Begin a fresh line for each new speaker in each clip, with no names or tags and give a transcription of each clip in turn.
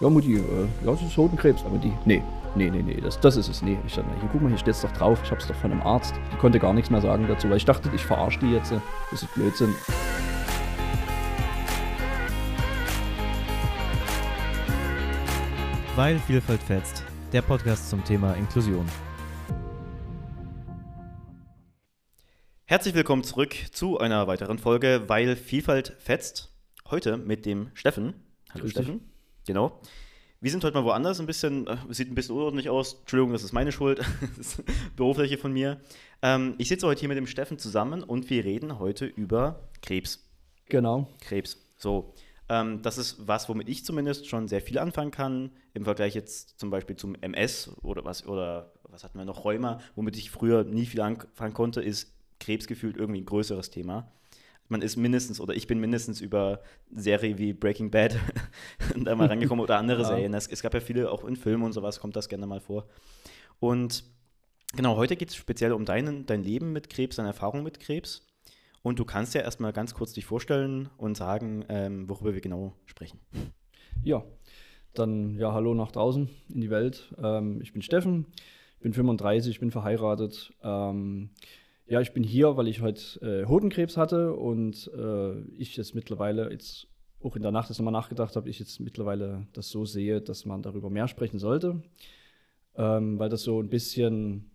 ja Mutti, äh, ja, das ist Hodenkrebs. Aber die, nee, nee, nee, nee, das, das ist es, nee. Ich dachte, hier, guck mal, hier steht es doch drauf, ich hab's doch von einem Arzt. Die konnte gar nichts mehr sagen dazu, weil ich dachte, ich verarsche die jetzt, das ist Blödsinn.
Weil Vielfalt fetzt. Der Podcast zum Thema Inklusion. Herzlich willkommen zurück zu einer weiteren Folge Weil Vielfalt fetzt. Heute mit dem Steffen. Hallo Steffen. Genau. Wir sind heute mal woanders, ein bisschen, äh, sieht ein bisschen unordentlich aus. Entschuldigung, das ist meine Schuld. das ist Berufliche von mir. Ähm, ich sitze heute hier mit dem Steffen zusammen und wir reden heute über Krebs.
Genau.
Krebs. So. Ähm, das ist was, womit ich zumindest schon sehr viel anfangen kann. Im Vergleich jetzt zum Beispiel zum MS oder was, oder was hatten wir noch, Rheuma, womit ich früher nie viel anfangen konnte, ist Krebs gefühlt irgendwie ein größeres Thema. Man ist mindestens, oder ich bin mindestens über Serie wie Breaking Bad da mal rangekommen oder andere ja. Serien. Es, es, gab ja viele, auch in Filmen und sowas kommt das gerne mal vor. Und genau, heute geht es speziell um deinen, dein Leben mit Krebs, deine Erfahrung mit Krebs. Und du kannst ja erstmal ganz kurz dich vorstellen und sagen, ähm, worüber wir genau sprechen.
Ja, dann ja, hallo nach draußen in die Welt. Ähm, ich bin Steffen, bin 35, bin verheiratet. Ähm, ja, ich bin hier, weil ich heute äh, Hodenkrebs hatte und äh, ich jetzt mittlerweile jetzt auch in der Nacht das nochmal nachgedacht habe, ich jetzt mittlerweile das so sehe, dass man darüber mehr sprechen sollte, ähm, weil das so ein bisschen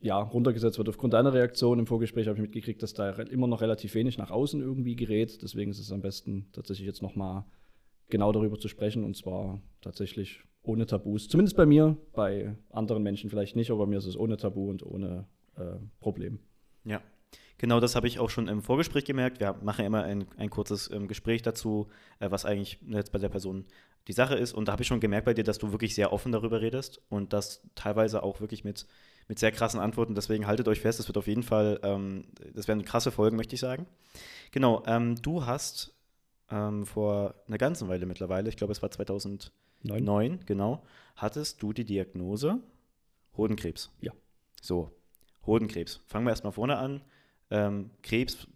ja, runtergesetzt wird. Aufgrund deiner Reaktion im Vorgespräch habe ich mitgekriegt, dass da immer noch relativ wenig nach außen irgendwie gerät. Deswegen ist es am besten, tatsächlich jetzt nochmal genau darüber zu sprechen und zwar tatsächlich ohne Tabus. Zumindest bei mir, bei anderen Menschen vielleicht nicht, aber bei mir ist es ohne Tabu und ohne äh, Problem.
Ja, Genau das habe ich auch schon im Vorgespräch gemerkt. Wir machen immer ein, ein kurzes ähm, Gespräch dazu, äh, was eigentlich jetzt bei der Person die Sache ist. Und da habe ich schon gemerkt bei dir, dass du wirklich sehr offen darüber redest und das teilweise auch wirklich mit mit sehr krassen Antworten. Deswegen haltet euch fest, das wird auf jeden Fall, ähm, das werden krasse Folgen, möchte ich sagen. Genau, ähm, du hast ähm, vor einer ganzen Weile mittlerweile, ich glaube es war 2009, Neun. genau, hattest du die Diagnose Hodenkrebs.
Ja.
So, Hodenkrebs. Fangen wir erstmal vorne an. Ähm, Krebs,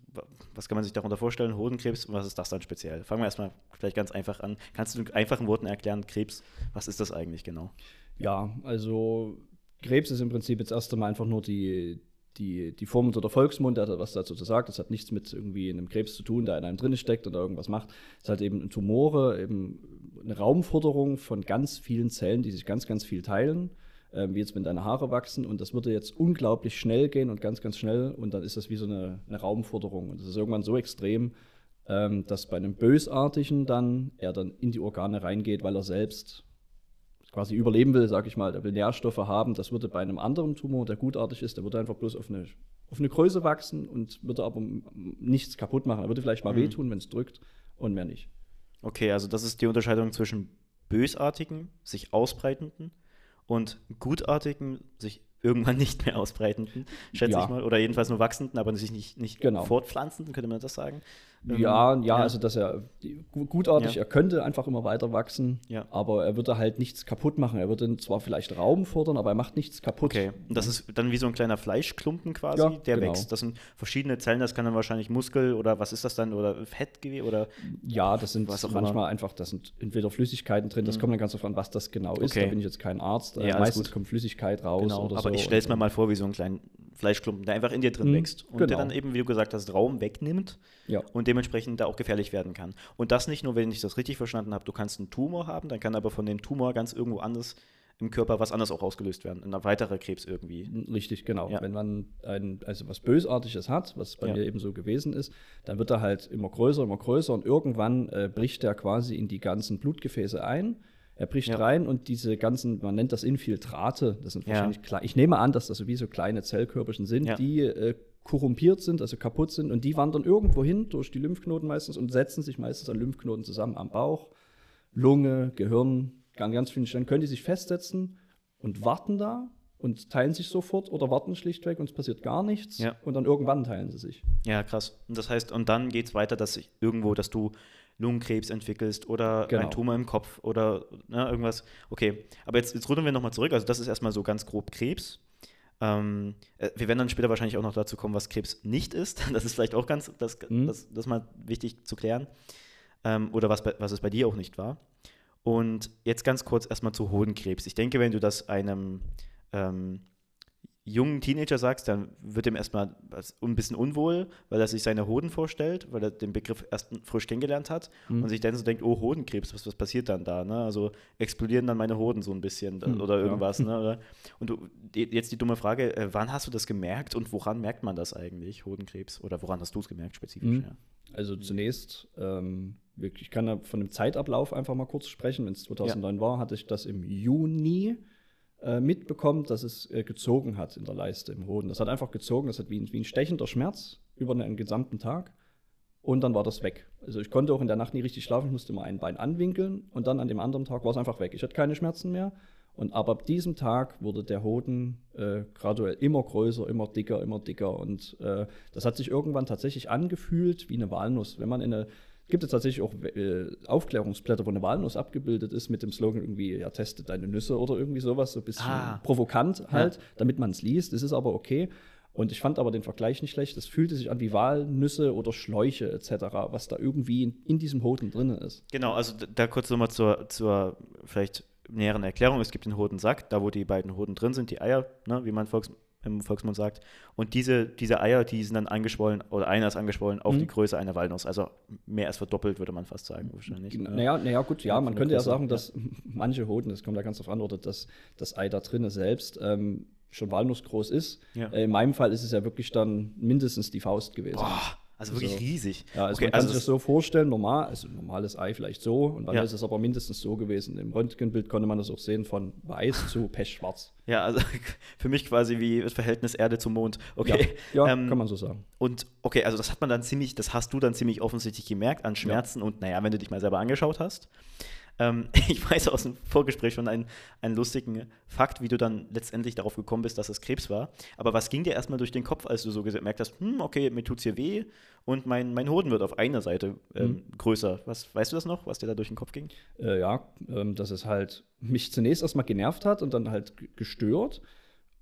was kann man sich darunter vorstellen? Hodenkrebs, was ist das dann speziell? Fangen wir erstmal vielleicht ganz einfach an. Kannst du in einfachen Worten erklären, Krebs, was ist das eigentlich genau?
Ja, also Krebs ist im Prinzip jetzt erst einmal einfach nur die, die, die Form unter der Volksmund, der hat was dazu zu sagen. Das hat nichts mit irgendwie einem Krebs zu tun, der in einem drin steckt oder irgendwas macht. Es ist halt eben Tumore, eben eine Raumforderung von ganz vielen Zellen, die sich ganz, ganz viel teilen, äh, wie jetzt wenn deine Haare wachsen. Und das würde jetzt unglaublich schnell gehen und ganz, ganz schnell. Und dann ist das wie so eine, eine Raumforderung. Und das ist irgendwann so extrem, ähm, dass bei einem Bösartigen dann er dann in die Organe reingeht, weil er selbst quasi überleben will, sage ich mal, der will Nährstoffe haben. Das würde bei einem anderen Tumor, der gutartig ist, der würde einfach bloß auf eine, auf eine Größe wachsen und würde aber nichts kaputt machen. Er würde vielleicht mal mhm. wehtun, wenn es drückt und mehr nicht.
Okay, also das ist die Unterscheidung zwischen bösartigen, sich ausbreitenden und gutartigen, sich irgendwann nicht mehr ausbreitenden, schätze ja. ich mal. Oder jedenfalls nur wachsenden, aber sich nicht, nicht
genau.
fortpflanzenden, könnte man das sagen?
Ähm, ja, ja, ja, also dass er gutartig, ja. er könnte einfach immer weiter wachsen, aber er würde halt nichts kaputt machen. Er würde zwar vielleicht Raum fordern, aber er macht nichts kaputt.
Okay, und das ist dann wie so ein kleiner Fleischklumpen quasi, der genau. wächst. Das sind verschiedene Zellen, das kann dann wahrscheinlich Muskel oder was ist das dann oder Fettgewebe oder
Ja, das sind was manchmal immer. einfach, das sind entweder Flüssigkeiten drin, das mhm. kommt dann ganz davon, was das genau ist. Okay. Da bin ich jetzt kein Arzt. Ja, Meistens kommt Flüssigkeit raus
genau.
oder
aber ich stelle es mir mal vor, wie so ein kleinen Fleischklumpen, der einfach in dir drin mhm. wächst und genau. der dann eben, wie du gesagt hast, Raum wegnimmt ja. und dementsprechend da auch gefährlich werden kann. Und das nicht nur, wenn ich das richtig verstanden habe, du kannst einen Tumor haben, dann kann aber von dem Tumor ganz irgendwo anders im Körper was anderes auch ausgelöst werden, ein weiterer Krebs irgendwie.
Richtig, genau. Ja. Wenn man ein, also was Bösartiges hat, was bei ja. mir eben so gewesen ist, dann wird er halt immer größer, immer größer und irgendwann äh, bricht er quasi in die ganzen Blutgefäße ein. Er bricht ja. rein und diese ganzen, man nennt das Infiltrate, das sind wahrscheinlich ja. klein. Ich nehme an, dass das wie so kleine Zellkörperchen sind, ja. die äh, korrumpiert sind, also kaputt sind und die wandern irgendwo hin durch die Lymphknoten meistens und setzen sich meistens an Lymphknoten zusammen am Bauch, Lunge, Gehirn, an ganz vielen Stellen können die sich festsetzen und warten da und teilen sich sofort oder warten schlichtweg und es passiert gar nichts ja. und dann irgendwann teilen sie sich.
Ja, krass. Und das heißt, und dann geht es weiter, dass sich irgendwo, dass du Lungenkrebs entwickelst oder genau. ein Tumor im Kopf oder ne, irgendwas. Okay, aber jetzt, jetzt rudern wir nochmal zurück. Also das ist erstmal so ganz grob Krebs. Ähm, äh, wir werden dann später wahrscheinlich auch noch dazu kommen, was Krebs nicht ist. Das ist vielleicht auch ganz, das, mhm. das, das mal wichtig zu klären. Ähm, oder was, was es bei dir auch nicht war. Und jetzt ganz kurz erstmal zu Hodenkrebs. Ich denke, wenn du das einem ähm, jungen Teenager sagst, dann wird ihm erstmal ein bisschen unwohl, weil er sich seine Hoden vorstellt, weil er den Begriff erst frisch kennengelernt hat mhm. und sich dann so denkt, oh, Hodenkrebs, was, was passiert dann da? Ne? Also explodieren dann meine Hoden so ein bisschen mhm, oder irgendwas. Ja. Ne? Und du, jetzt die dumme Frage, äh, wann hast du das gemerkt und woran merkt man das eigentlich, Hodenkrebs? Oder woran hast du es gemerkt spezifisch? Mhm. Ja?
Also zunächst, ähm, ich kann da von dem Zeitablauf einfach mal kurz sprechen. Wenn es 2009 ja. war, hatte ich das im Juni äh, mitbekommt, dass es äh, gezogen hat in der Leiste im Hoden. Das hat einfach gezogen, das hat wie ein, wie ein stechender Schmerz über einen gesamten Tag und dann war das weg. Also ich konnte auch in der Nacht nie richtig schlafen, ich musste mal ein Bein anwinkeln und dann an dem anderen Tag war es einfach weg. Ich hatte keine Schmerzen mehr und aber ab diesem Tag wurde der Hoden äh, graduell immer größer, immer dicker, immer dicker und äh, das hat sich irgendwann tatsächlich angefühlt wie eine Walnuss. Wenn man in eine gibt es tatsächlich auch äh, Aufklärungsblätter, wo eine Walnuss abgebildet ist mit dem Slogan irgendwie, ja, teste deine Nüsse oder irgendwie sowas, so ein bisschen ah. provokant halt, ja. damit man es liest. Das ist aber okay. Und ich fand aber den Vergleich nicht schlecht. Das fühlte sich an wie Walnüsse oder Schläuche etc., was da irgendwie in, in diesem Hoden drin ist.
Genau, also da kurz nochmal zur, zur vielleicht näheren Erklärung. Es gibt den Hodensack, da wo die beiden Hoden drin sind, die Eier, ne, wie man Volks im Volksmund sagt. Und diese, diese Eier, die sind dann angeschwollen, oder einer ist angeschwollen auf mhm. die Größe einer Walnuss. Also mehr als verdoppelt, würde man fast sagen, wahrscheinlich.
Naja, naja gut, ja, man könnte ja sagen, dass manche Hoden, das kommt da ganz auf an, oder dass das Ei da drinnen selbst ähm, schon walnussgroß ist. Ja. Äh, in meinem Fall ist es ja wirklich dann mindestens die Faust gewesen.
Boah. Also wirklich also, riesig.
Ja, also okay, man kann also sich das so vorstellen, normal, also normales Ei vielleicht so und dann ja. ist es aber mindestens so gewesen. Im Röntgenbild konnte man das auch sehen von weiß zu pechschwarz.
Ja, also für mich quasi wie das Verhältnis Erde zum Mond. Okay.
Ja, ja ähm, kann man so sagen.
Und okay, also das hat man dann ziemlich, das hast du dann ziemlich offensichtlich gemerkt an Schmerzen und naja, wenn du dich mal selber angeschaut hast. Ähm, ich weiß aus dem Vorgespräch schon einen, einen lustigen Fakt, wie du dann letztendlich darauf gekommen bist, dass es Krebs war. Aber was ging dir erstmal durch den Kopf, als du so gemerkt hast, hm, okay, mir tut es hier weh und mein, mein Hoden wird auf einer Seite ähm, mhm. größer. Was, weißt du das noch, was dir da durch den Kopf ging?
Äh, ja, ähm, dass es halt mich zunächst erstmal genervt hat und dann halt gestört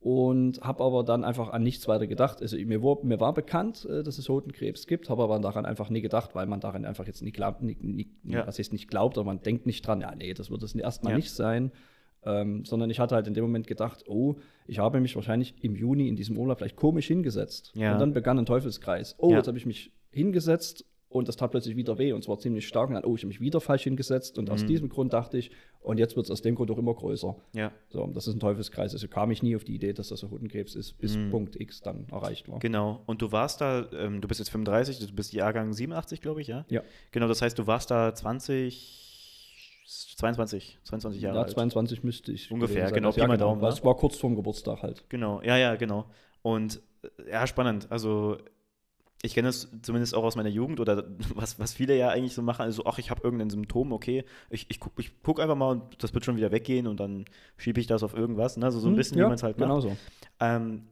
und habe aber dann einfach an nichts weiter gedacht. Also mir, war, mir war bekannt, äh, dass es Hodenkrebs gibt, habe aber daran einfach nie gedacht, weil man daran einfach jetzt nicht glaubt, nie, nie, ja. was heißt nicht glaubt, aber man denkt nicht dran, ja, nee, das wird es erstmal ja. nicht sein. Ähm, sondern ich hatte halt in dem Moment gedacht, oh, ich habe mich wahrscheinlich im Juni in diesem Urlaub vielleicht komisch hingesetzt. Ja. Und dann begann ein Teufelskreis. Oh, jetzt habe ich mich hingesetzt und das tat plötzlich wieder weh und zwar ziemlich stark. Und dann, oh, ich habe mich wieder falsch hingesetzt. Und mhm. aus diesem Grund dachte ich, und jetzt wird es aus dem Grund auch immer größer. Ja. So, das ist ein Teufelskreis. Also kam ich nie auf die Idee, dass das ein Hodenkrebs ist, bis mhm. Punkt X dann erreicht war.
Genau. Und du warst da, ähm, du bist jetzt 35, du bist Jahrgang 87, glaube ich, ja?
Ja.
Genau, das heißt, du warst da 20. 22, 22 Jahre
ja, 22 alt. müsste ich.
Ungefähr, genau. Ja,
genau. Daumen, war kurz vorm Geburtstag halt.
Genau, ja, ja, genau. Und äh, ja, spannend. Also ich kenne das zumindest auch aus meiner Jugend oder was, was viele ja eigentlich so machen, also ach, ich habe irgendein Symptom, okay, ich, ich gucke ich guck einfach mal und das wird schon wieder weggehen und dann schiebe ich das auf irgendwas, ne? also so ein hm, bisschen, ja, wie man es halt
macht. Genau so.
Ähm,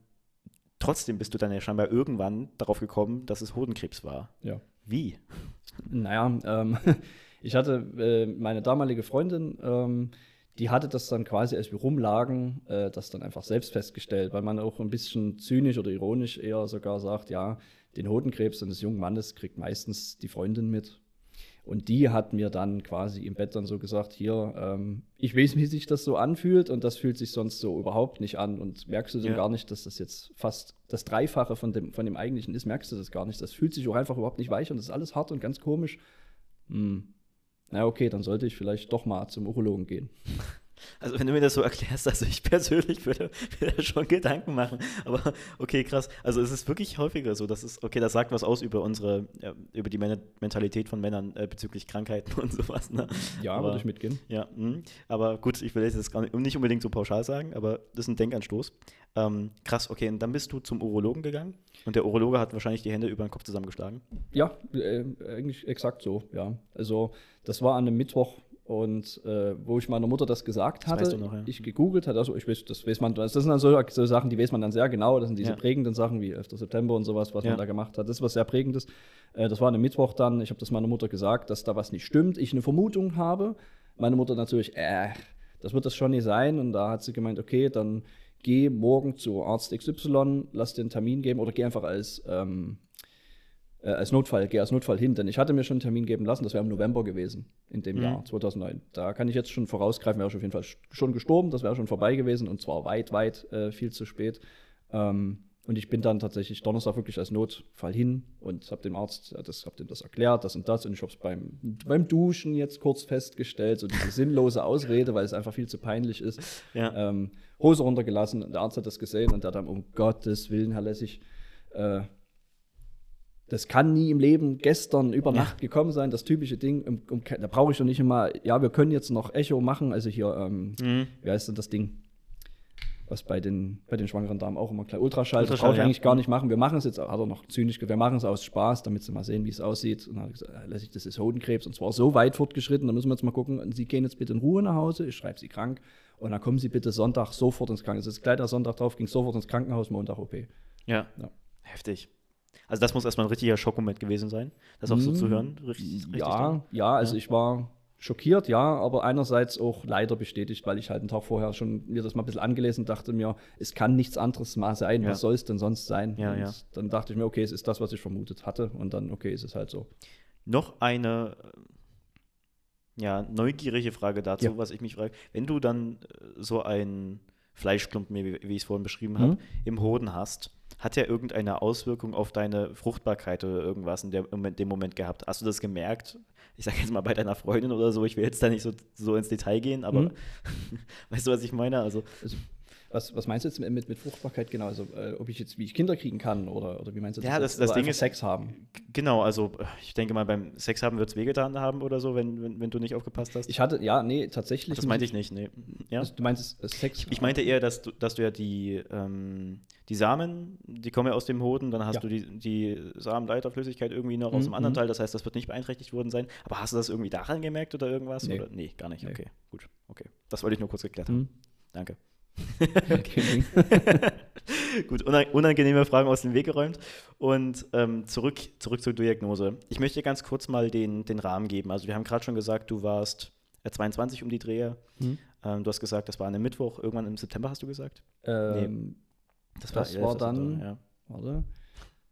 trotzdem bist du dann ja scheinbar irgendwann darauf gekommen, dass es Hodenkrebs war.
Ja.
Wie?
Naja, ähm, ich hatte äh, meine damalige Freundin, ähm, die hatte das dann quasi, als wir rumlagen, äh, das dann einfach selbst festgestellt, weil man auch ein bisschen zynisch oder ironisch eher sogar sagt, ja, den Hodenkrebs eines jungen Mannes kriegt meistens die Freundin mit. Und die hat mir dann quasi im Bett dann so gesagt, hier, ähm, ich weiß, wie sich das so anfühlt und das fühlt sich sonst so überhaupt nicht an. Und merkst du denn ja. gar nicht, dass das jetzt fast das Dreifache von dem, von dem eigentlichen ist, merkst du das gar nicht. Das fühlt sich auch einfach überhaupt nicht weich und das ist alles hart und ganz komisch. Hm. Na okay, dann sollte ich vielleicht doch mal zum Urologen gehen.
Also wenn du mir das so erklärst, also ich persönlich würde mir da schon Gedanken machen. Aber okay, krass. Also es ist wirklich häufiger so, dass es, okay, das sagt was aus über unsere, ja, über die Mentalität von Männern äh, bezüglich Krankheiten und sowas. Ne?
Ja, aber, würde ich mitgehen.
Ja, mh. aber gut, ich will jetzt gar nicht, nicht unbedingt so pauschal sagen, aber das ist ein Denkanstoß. Ähm, krass, okay, und dann bist du zum Urologen gegangen und der Urologe hat wahrscheinlich die Hände über den Kopf zusammengeschlagen.
Ja, äh, eigentlich exakt so, ja. Also das war an einem Mittwoch und äh, wo ich meiner Mutter das gesagt das hatte, noch, ja. ich gegoogelt hatte, also ich weiß, das weiß man, das sind dann so, so, Sachen, die weiß man dann sehr genau, das sind diese ja. prägenden Sachen wie 11. September und sowas, was ja. man da gemacht hat. Das ist was sehr prägendes. Äh, das war am Mittwoch dann, ich habe das meiner Mutter gesagt, dass da was nicht stimmt, ich eine Vermutung habe. Meine Mutter natürlich, äh, das wird das schon nicht sein. Und da hat sie gemeint, okay, dann geh morgen zu Arzt XY, lass den Termin geben oder geh einfach als ähm, äh, als Notfall, gehe als Notfall hin, denn ich hatte mir schon einen Termin geben lassen, das wäre im November gewesen, in dem
Mhm.
Jahr 2009. Da kann ich jetzt schon vorausgreifen, wäre ich auf jeden Fall sch- schon gestorben, das wäre schon vorbei gewesen und zwar weit, weit äh, viel zu spät. Ähm, und ich bin dann tatsächlich Donnerstag wirklich als Notfall hin und habe dem Arzt äh, das, hab dem das erklärt, das und das. Und ich habe es beim, beim Duschen jetzt kurz festgestellt, so diese sinnlose Ausrede, weil es einfach viel zu peinlich ist.
Ja.
Ähm, Hose runtergelassen und der Arzt hat das gesehen und der hat dann, um Gottes Willen, Herr Lessig, äh, das kann nie im Leben gestern über
Ja.
Nacht gekommen sein, das typische Ding. Um, um, da brauche ich doch nicht immer, ja, wir können jetzt noch Echo machen, also hier, ähm,
Mhm.
wie heißt denn das Ding? Was bei den, bei den schwangeren Damen auch immer klar. Ultraschall, das
Ultraschall,
brauche ich
ja.
eigentlich gar nicht machen. Wir machen es jetzt, hat er noch zynisch gesagt, wir machen es aus Spaß, damit sie mal sehen, wie es aussieht. Und dann hat er gesagt, äh, Lessig, das ist Hodenkrebs und zwar so weit fortgeschritten, da müssen wir jetzt mal gucken. Und Sie gehen jetzt bitte in Ruhe nach Hause, ich schreibe Sie krank. Und dann kommen Sie bitte Sonntag sofort ins Krankenhaus. Es ist gleich der Sonntag drauf, ging sofort ins Krankenhaus, Montag OP.
Ja.
Ja.
Heftig. Also das muss erstmal ein richtiger Schockmoment gewesen sein, das auch so
Mhm.
zu hören. Richtig, richtig
Ja,
dann.
ja, also
Ja.
ich war schockiert, ja, aber einerseits auch leider bestätigt, weil ich halt einen Tag vorher schon mir das mal ein bisschen angelesen und dachte mir, es kann nichts anderes mal sein,
Ja.
was soll es denn sonst sein?
Ja,
und
ja.
Dann dachte ich mir, okay, es ist das, was ich vermutet hatte und dann, okay, ist es halt so.
Noch eine äh, ja, neugierige Frage dazu,
Ja.
was ich mich frage. Wenn du dann äh, so ein Fleischklumpen, wie, wie ich es vorhin beschrieben habe,
Mhm.
im Hoden hast, hat der irgendeine Auswirkung auf deine Fruchtbarkeit oder irgendwas in, der, in dem Moment gehabt? Hast du das gemerkt? Ich sage jetzt mal bei deiner Freundin oder so, ich will jetzt da nicht so, so ins Detail gehen, aber
Mhm.
weißt du, was ich meine? Also,
Was, was meinst du jetzt mit, mit, Fruchtbarkeit genau? Also, äh, ob ich jetzt, wie ich Kinder kriegen kann oder, oder wie meinst du
Ja, das- das
Oder
Ding ist-
Sex haben.
genau, also äh, ich denke mal, beim Sex haben wird es wehgetan haben oder so, wenn, wenn, wenn du nicht aufgepasst hast.
Ich hatte, ja, nee, tatsächlich.
das meinte ich nicht, nee. Ja?
Also, du meinst äh, Sex?
Ich meinte eher, dass du, dass du ja die, ähm, die Samen, die kommen ja aus dem Hoden, dann hast
Ja.
du die, die Samenleiterflüssigkeit irgendwie noch aus
Mhm,
dem anderen
mhm.
Teil, das heißt, das wird nicht beeinträchtigt worden sein. Aber hast du das irgendwie daran gemerkt oder irgendwas?
Nee.
Oder? nee gar nicht.
Nee.
Okay, gut. Okay. Das wollte ich nur kurz geklärt haben.
Hm?
Danke.
Okay.
Gut, unang- unangenehme Fragen aus dem Weg geräumt. Und ähm, zurück, zurück zur Diagnose. Ich möchte ganz kurz mal den, den Rahmen geben. Also wir haben gerade schon gesagt, du warst äh, 22 um die Drehe.
Hm?
Ähm, du hast gesagt, das war an einem Mittwoch, irgendwann im September hast du gesagt?
ähm,
Das,
Das war
das
dann-
ja.
warte,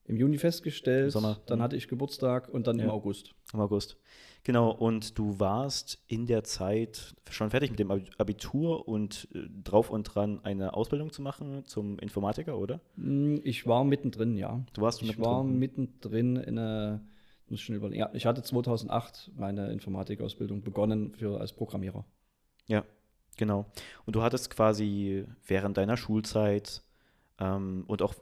im Juni festgestellt,
Im Sommer.
dann
Mhm.
hatte ich Geburtstag und dann im
Ja.
August.
Im August. Genau, und du warst in der Zeit schon fertig mit dem Abi- Abitur und äh, drauf und dran, eine Ausbildung zu machen zum Informatiker, oder?
Hm, Ich war mittendrin, ja.
Du warst
Ich
mittendrin.
war mittendrin in einer, muss ich schon überlegen, ja, ich hatte 2008 meine Informatikausbildung begonnen für, als Programmierer.
Ja, genau. Und du hattest quasi während deiner Schulzeit ähm, und auch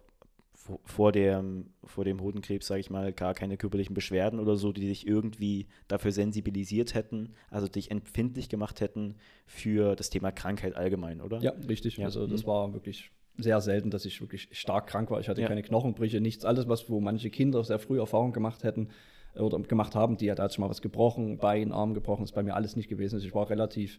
vor, vor, dem, vor dem Hodenkrebs, sage ich mal, gar keine körperlichen Beschwerden oder so, die dich irgendwie dafür sensibilisiert hätten, also dich empfindlich gemacht hätten für das Thema Krankheit allgemein, oder?
Ja, richtig.
Ja.
Also das
Mhm.
war wirklich sehr selten, dass ich wirklich stark krank war. Ich hatte
Ja.
keine Knochenbrüche, nichts, alles, was wo manche Kinder sehr früh Erfahrung gemacht hätten oder gemacht haben, die da hat schon mal was gebrochen, Bein, Arm gebrochen, ist bei mir alles nicht gewesen. Also ich war relativ,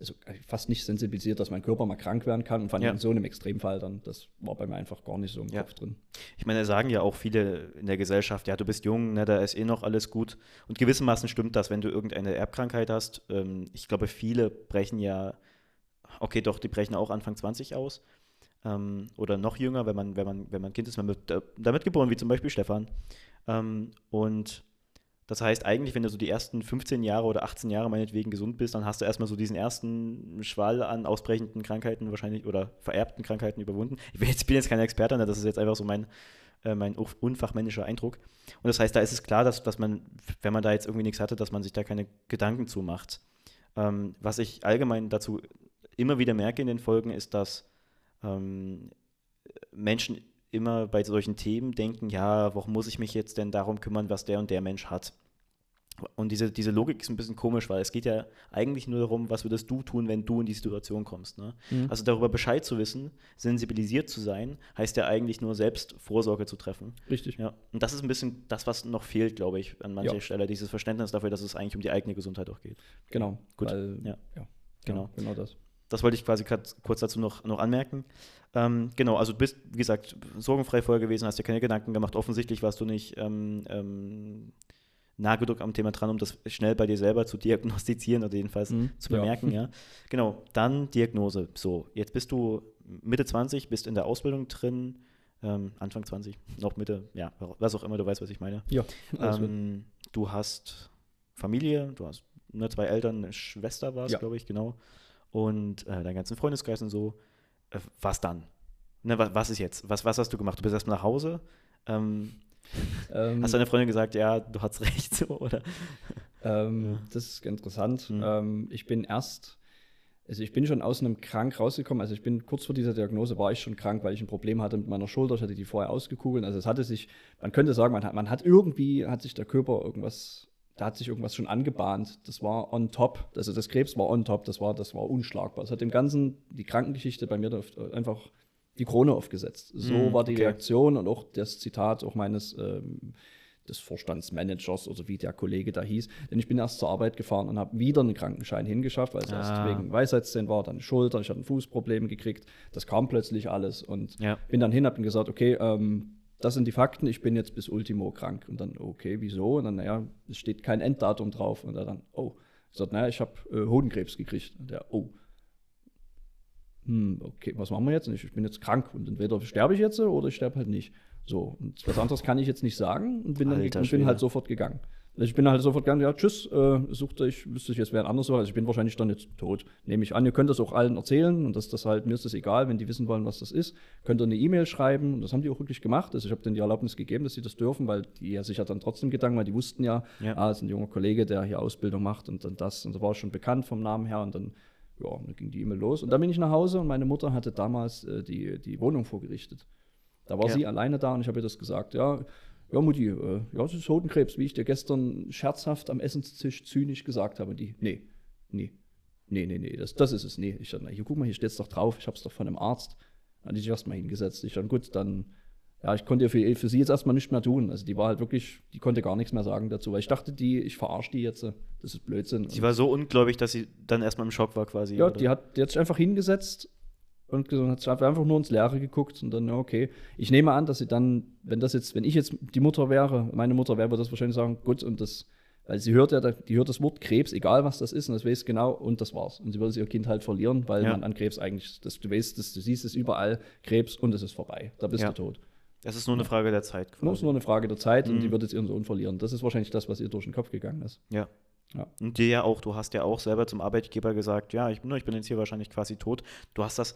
also fast nicht sensibilisiert, dass mein Körper mal krank werden kann und vor allem
Ja.
in so einem Extremfall dann, das war bei mir einfach gar nicht so im
Ja.
Kopf drin.
Ich meine, sagen ja auch viele in der Gesellschaft, ja, du bist jung, ne, da ist eh noch alles gut. Und gewissermaßen stimmt das, wenn du irgendeine Erbkrankheit hast. Ähm, ich glaube, viele brechen ja, okay, doch, die brechen auch Anfang 20 aus. Ähm, oder noch jünger, wenn man, wenn man, wenn man Kind ist, man wird äh, damit geboren, wie zum Beispiel Stefan. Ähm, und das heißt, eigentlich, wenn du so die ersten 15 Jahre oder 18 Jahre meinetwegen gesund bist, dann hast du erstmal so diesen ersten Schwall an ausbrechenden Krankheiten wahrscheinlich oder vererbten Krankheiten überwunden. Ich bin jetzt, bin jetzt kein Experte, ne, das ist jetzt einfach so mein, äh, mein unf- unfachmännischer Eindruck. Und das heißt, da ist es klar, dass, dass man, wenn man da jetzt irgendwie nichts hatte, dass man sich da keine Gedanken zu macht. Ähm, was ich allgemein dazu immer wieder merke in den Folgen, ist, dass ähm, Menschen immer bei solchen Themen denken, ja, warum muss ich mich jetzt denn darum kümmern, was der und der Mensch hat? Und diese, diese Logik ist ein bisschen komisch, weil es geht ja eigentlich nur darum, was würdest du tun, wenn du in die Situation kommst. Ne?
Mhm.
Also darüber Bescheid zu wissen, sensibilisiert zu sein, heißt ja eigentlich nur selbst Vorsorge zu treffen.
Richtig.
Ja. Und das ist ein bisschen das, was noch fehlt, glaube ich, an mancher
Ja.
Stelle, dieses Verständnis dafür, dass es eigentlich um die eigene Gesundheit auch geht.
Genau.
Gut.
Weil,
Ja.
ja.
Genau.
Ja, genau das.
Das wollte ich quasi kurz dazu noch, noch anmerken. Ähm, genau, also du bist, wie gesagt, sorgenfrei vorher gewesen, hast dir keine Gedanken gemacht. Offensichtlich warst du nicht ähm, ähm, nah genug am Thema dran, um das schnell bei dir selber zu diagnostizieren oder jedenfalls
Mhm,
zu
ja.
bemerken. Ja. Genau, dann Diagnose. So, jetzt bist du Mitte 20, bist in der Ausbildung drin. ähm, Anfang 20, noch Mitte, ja, was auch immer, du weißt, was ich meine.
Ja,
ähm, du hast Familie, du hast ne, zwei Eltern, eine Schwester war es,
Ja.
glaube ich, genau. Und äh, deinen ganzen Freundeskreis und so. Äh, was dann? Ne, was, was ist jetzt? Was, was hast du gemacht? Du bist erstmal nach Hause. Ähm,
ähm,
hast deine Freundin gesagt, ja, du hast recht, so, oder?
Ähm,
Ja.
Das ist interessant.
Mhm.
Ähm, ich bin erst, also ich bin schon aus einem Krank rausgekommen. Also ich bin kurz vor dieser Diagnose war ich schon krank, weil ich ein Problem hatte mit meiner Schulter. Ich hatte die vorher ausgekugelt. Also es hatte sich, man könnte sagen, man hat, man hat irgendwie, hat sich der Körper irgendwas, da hat sich irgendwas schon angebahnt. Das war on top. Also das Krebs war on top. Das war, das war unschlagbar. Es hat dem Ganzen die Krankengeschichte bei mir auf- einfach die Krone aufgesetzt. So
Mhm,
war die
okay.
Reaktion und auch das Zitat auch meines ähm, des Vorstandsmanagers oder wie der Kollege da hieß. Denn ich bin erst zur Arbeit gefahren und habe wieder einen Krankenschein hingeschafft, weil es erst
Ah.
wegen Weisheitszähnen war, dann Schulter, ich hatte ein Fußproblem gekriegt. Das kam plötzlich alles und
Ja.
bin dann hin, habe gesagt, okay, ähm, das sind die Fakten, ich bin jetzt bis Ultimo krank. Und dann, okay, wieso? Und dann, naja, es steht kein Enddatum drauf. Und er dann, oh, ich sagte, naja, ich habe äh, Hodenkrebs gekriegt. Und der, oh. Hm, okay, was machen wir jetzt? Und ich, ich bin jetzt krank und entweder sterbe ich jetzt oder ich sterbe halt nicht. So, und was anderes kann ich jetzt nicht sagen und bin, dann, und bin halt sofort gegangen. Also ich bin halt sofort gegangen, ja, tschüss, äh, suchte ich, wüsste ich, es wäre anders so, also ich bin wahrscheinlich dann jetzt tot, nehme ich an. Ihr könnt das auch allen erzählen und das, das halt, mir ist das egal, wenn die wissen wollen, was das ist, könnt ihr eine E-Mail schreiben und das haben die auch wirklich gemacht. Also ich habe denen die Erlaubnis gegeben, dass sie das dürfen, weil die ja sich ja dann trotzdem Gedanken, weil die wussten ja,
Ja.
ah, es ist ein junger Kollege, der hier Ausbildung macht und dann das und das war schon bekannt vom Namen her und dann, ja, dann ging die E-Mail los und dann bin ich nach Hause und meine Mutter hatte damals äh, die, die Wohnung vorgerichtet. Da war
Ja.
sie alleine da und ich habe ihr das gesagt. Ja, ja Mutti, äh, ja, es ist Hodenkrebs, wie ich dir gestern scherzhaft am Essenstisch zynisch gesagt habe. Und die, nee, nee, nee, nee, nee, das, das ist es, nee. Ich dachte, hier, guck mal, hier steht es doch drauf, ich habe es doch von einem Arzt. Dann hat die sich erstmal hingesetzt. Ich dann, gut, dann, ja, ich konnte ja für, für sie jetzt erstmal nichts mehr tun. Also die war halt wirklich, die konnte gar nichts mehr sagen dazu, weil ich dachte, die, ich verarsche die jetzt, das ist Blödsinn.
Sie war so ungläubig, dass sie dann erstmal im Schock war quasi.
Ja,
oder?
die hat, die hat sich einfach hingesetzt und gesagt, hat einfach nur ins Leere geguckt und dann, ja, okay. Ich nehme an, dass sie dann, wenn das jetzt, wenn ich jetzt die Mutter wäre, meine Mutter wäre, würde das wahrscheinlich sagen, gut, und das, weil sie hört ja, die hört das Wort Krebs, egal was das ist, und das weiß genau, und das war's. Und sie würde ihr Kind halt verlieren, weil
Ja.
man an Krebs eigentlich, das, du weißt, das, du siehst es überall, Krebs, und es ist vorbei. Da bist
Ja.
du tot.
Es ist nur eine Frage der Zeit.
Nur ist nur eine Frage der Zeit und
Mhm.
die wird jetzt ihren Sohn verlieren. Das ist wahrscheinlich das, was ihr durch den Kopf gegangen ist.
Ja.
Ja.
Und dir ja auch, du hast ja auch selber zum Arbeitgeber gesagt, ja, ich, ne, ich bin jetzt hier wahrscheinlich quasi tot. Du hast das,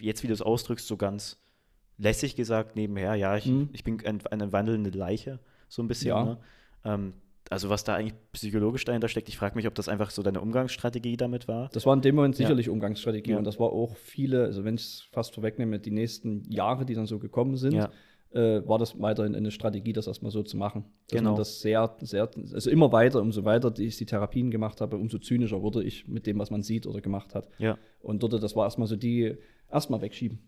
jetzt wie du es ausdrückst, so ganz lässig gesagt nebenher, ja, ich,
Mhm.
ich bin ein, eine wandelnde Leiche, so ein bisschen.
Ja.
Ne? Ähm, also was da eigentlich psychologisch dahinter steckt, ich frage mich, ob das einfach so deine Umgangsstrategie damit war.
Das war in dem Moment
Ja.
sicherlich Umgangsstrategie
Ja.
und das war auch viele, also wenn ich es fast vorwegnehme, die nächsten Jahre, die dann so gekommen sind,
Ja.
äh, war das weiterhin eine Strategie, das erstmal so zu machen. Dass
Genau.
man das sehr, sehr, also immer weiter, umso weiter die ich die Therapien gemacht habe, umso zynischer wurde ich mit dem, was man sieht oder gemacht hat.
Ja.
Und dort, das war erstmal so die, erstmal wegschieben.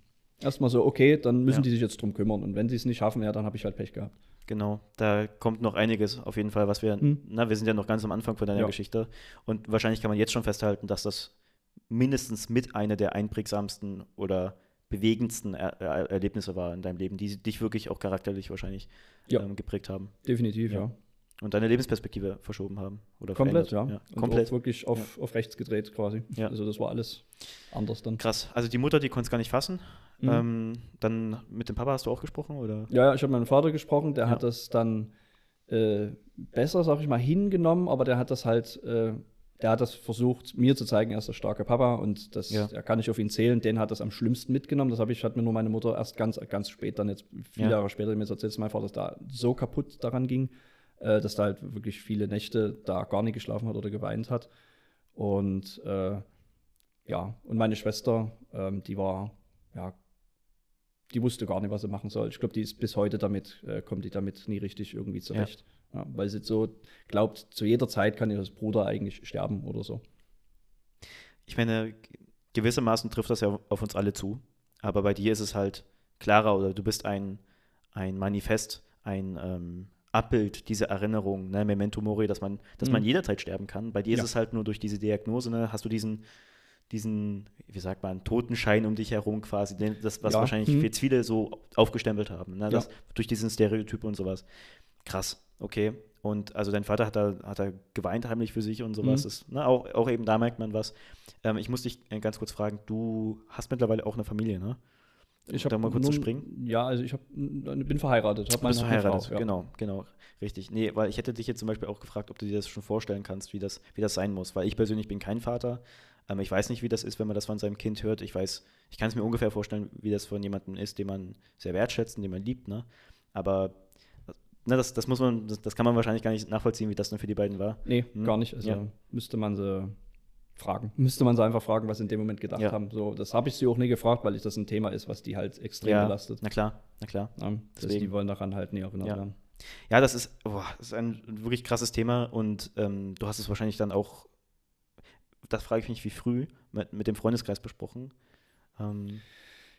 Erstmal so, okay, dann müssen
Ja.
die sich jetzt drum kümmern. Und wenn sie es nicht schaffen, ja, dann habe ich halt Pech gehabt.
Genau, da kommt noch einiges auf jeden Fall, was wir,
Mhm.
na, wir sind ja noch ganz am Anfang von deiner
Ja.
Geschichte und wahrscheinlich kann man jetzt schon festhalten, dass das mindestens mit einer der einprägsamsten oder bewegendsten er er Erlebnisse war in deinem Leben, die dich wirklich auch charakterlich wahrscheinlich
Ja.
ähm, geprägt haben
Definitiv,
Ja.
Ja.
und deine Lebensperspektive verschoben haben oder
Komplett, ja. Und
komplett.
wirklich auf, auf rechts gedreht quasi.
Ja.
Also das war alles anders dann.
Krass. Also die Mutter, die konnte es gar nicht fassen.
Mhm.
Ähm, dann mit dem Papa hast du auch gesprochen oder?
Ja, ja, ich habe mit meinem Vater gesprochen, der
Ja.
hat das dann äh, besser, sag ich mal, hingenommen, aber der hat das halt, äh, der hat das versucht, mir zu zeigen, er ist der starke Papa und das,
Ja.
da kann ich auf ihn zählen, den hat das am schlimmsten mitgenommen. Das habe ich, hat mir nur meine Mutter erst ganz, ganz spät, dann jetzt viele
Ja.
Jahre später mir erzählt, dass mein Vater da so kaputt daran ging, äh, dass da halt wirklich viele Nächte da gar nicht geschlafen hat oder geweint hat. Und äh, ja, und meine Schwester, ähm, die war, ja, die wusste gar nicht, was sie machen soll. Ich glaube, die ist bis heute damit, äh, kommt die damit nie richtig irgendwie zurecht. Ja. weil sie so glaubt, zu jeder Zeit kann ihr Bruder eigentlich sterben oder so.
Ich meine, gewissermaßen trifft das ja auf uns alle zu, aber bei dir ist es halt klarer oder du bist ein, ein Manifest, ein ähm, Abbild dieser Erinnerung, ne, Memento Mori, dass man, dass
Mhm.
man jederzeit sterben kann. Bei dir
Ja.
ist es halt nur durch diese Diagnose, ne, hast du diesen, diesen, wie sagt man, Totenschein um dich herum quasi, das, was
Ja.
wahrscheinlich
Mhm.
viele so aufgestempelt haben, ne, das,
Ja.
durch diesen Stereotyp und sowas. Krass, okay. Und also dein Vater hat da, hat da geweint heimlich für sich und sowas.
Mhm.
Das, ne, auch, auch eben da merkt man was. Ähm, ich muss dich äh, ganz kurz fragen, du hast mittlerweile auch eine Familie, ne?
Ich
da mal kurz
nur-
zu springen.
Ja, also ich hab, bin verheiratet. Hab
Du bist verheiratet,
Frau, ja.
genau, genau, richtig. Nee, weil ich hätte dich jetzt zum Beispiel auch gefragt, ob du dir das schon vorstellen kannst, wie das, wie das sein muss. Weil ich persönlich bin kein Vater. Ähm, ich weiß nicht, wie das ist, wenn man das von seinem Kind hört. Ich weiß, ich kann es mir ungefähr vorstellen, wie das von jemandem ist, den man sehr wertschätzt und den man liebt, ne? Aber ne, das, das muss man, das, das kann man wahrscheinlich gar nicht nachvollziehen, wie das dann für die beiden war.
Nee,
Hm,
gar nicht. Also
ja.
müsste man sie fragen. Müsste man sie einfach fragen, was sie in dem Moment gedacht
Ja.
haben. So, das habe ich sie auch nie gefragt, weil ich das ein Thema ist, was die halt extrem belastet.
na klar, na klar.
Ja,
Deswegen.
die wollen daran halt nie erinnert
Ja.
werden.
Ja, das ist, boah, das ist ein wirklich krasses Thema und ähm, du hast es wahrscheinlich dann auch, das frage ich mich, wie früh mit, mit dem Freundeskreis besprochen. Ähm,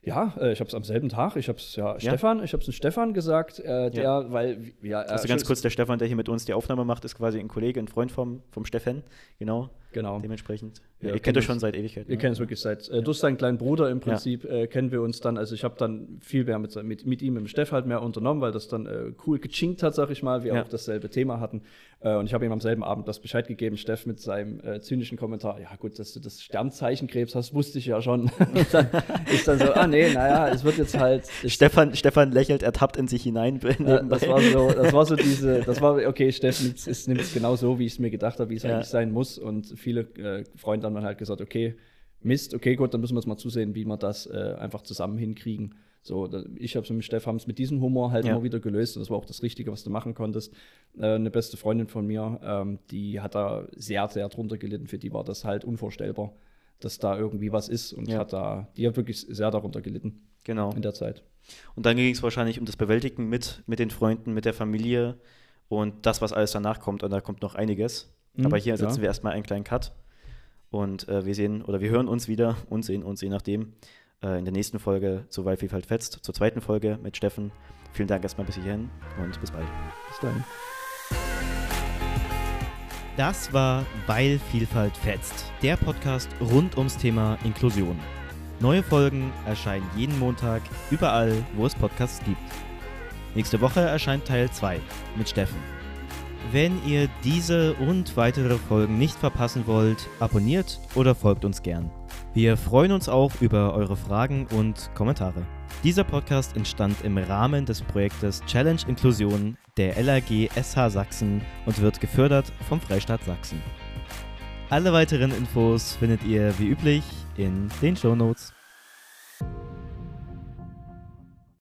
Ja, äh, ich habe es am selben Tag. Ich habe es ja, Stefan, ich habe es Stefan gesagt, äh, der,
Ja.
weil ja,
also
äh,
ganz
schon-
kurz, der Stefan, der hier mit uns die Aufnahme macht, ist quasi ein Kollege, ein Freund vom, vom Stefan, genau,
genau.
dementsprechend.
Ja,
ihr kennt euch
uns-
schon seit Ewigkeit.
Wir
ne?
kennen es wirklich seit, äh, durch seinen kleinen Bruder im Prinzip äh, kennen wir uns dann, also ich habe dann viel mehr mit, mit, mit ihm, mit dem Steff halt mehr unternommen, weil das dann äh, cool gechinkt hat, sag ich mal, wir
Ja.
auch dasselbe Thema hatten. Äh, und ich habe ihm am selben Abend das Bescheid gegeben, Steff mit seinem äh, zynischen Kommentar, ja gut, dass du das Sternzeichenkrebs hast, wusste ich ja schon. und dann ist dann so, ah nee, naja, es wird jetzt halt,
Stefan, Stefan lächelt ertappt in sich hinein.
Ja, das war so, das war so diese, das war, okay, Steff nimmt es genau so, wie ich es mir gedacht habe, wie es
Ja.
eigentlich sein muss. Und viele äh, Freunde haben dann halt gesagt, okay, Mist, okay, gut, dann müssen wir jetzt mal zusehen, wie wir das äh, einfach zusammen hinkriegen. So, ich habe es mit Steff haben es mit diesem Humor halt
Ja.
immer wieder gelöst und das war auch das Richtige, was du machen konntest. Äh, eine beste Freundin von mir, ähm, die hat da sehr, sehr drunter gelitten. Für die war das halt unvorstellbar, dass da irgendwie was ist und
Ja.
hat da, die hat wirklich sehr darunter gelitten
genau.
in der Zeit.
Und dann ging es wahrscheinlich um das Bewältigen mit, mit den Freunden, mit der Familie und das, was alles danach kommt. Und da kommt noch einiges.
Mhm,
Aber hier
ja.
setzen wir erstmal einen kleinen Cut. Und äh, wir sehen oder wir hören uns wieder und sehen uns je nachdem äh, in der nächsten Folge zu Weil Vielfalt fetzt, zur zweiten Folge mit Steffen. Vielen Dank erstmal bis hierhin und bis bald.
Bis dahin.
Das war Weil Vielfalt fetzt, der Podcast rund ums Thema Inklusion. Neue Folgen erscheinen jeden Montag überall, wo es Podcasts gibt. Nächste Woche erscheint Teil 2 mit Steffen. Wenn ihr diese und weitere Folgen nicht verpassen wollt, abonniert oder folgt uns gern. Wir freuen uns auch über eure Fragen und Kommentare. Dieser Podcast entstand im Rahmen des Projektes Challenge Inklusion der LAG SH Sachsen und wird gefördert vom Freistaat Sachsen. Alle weiteren Infos findet ihr wie üblich in den Shownotes.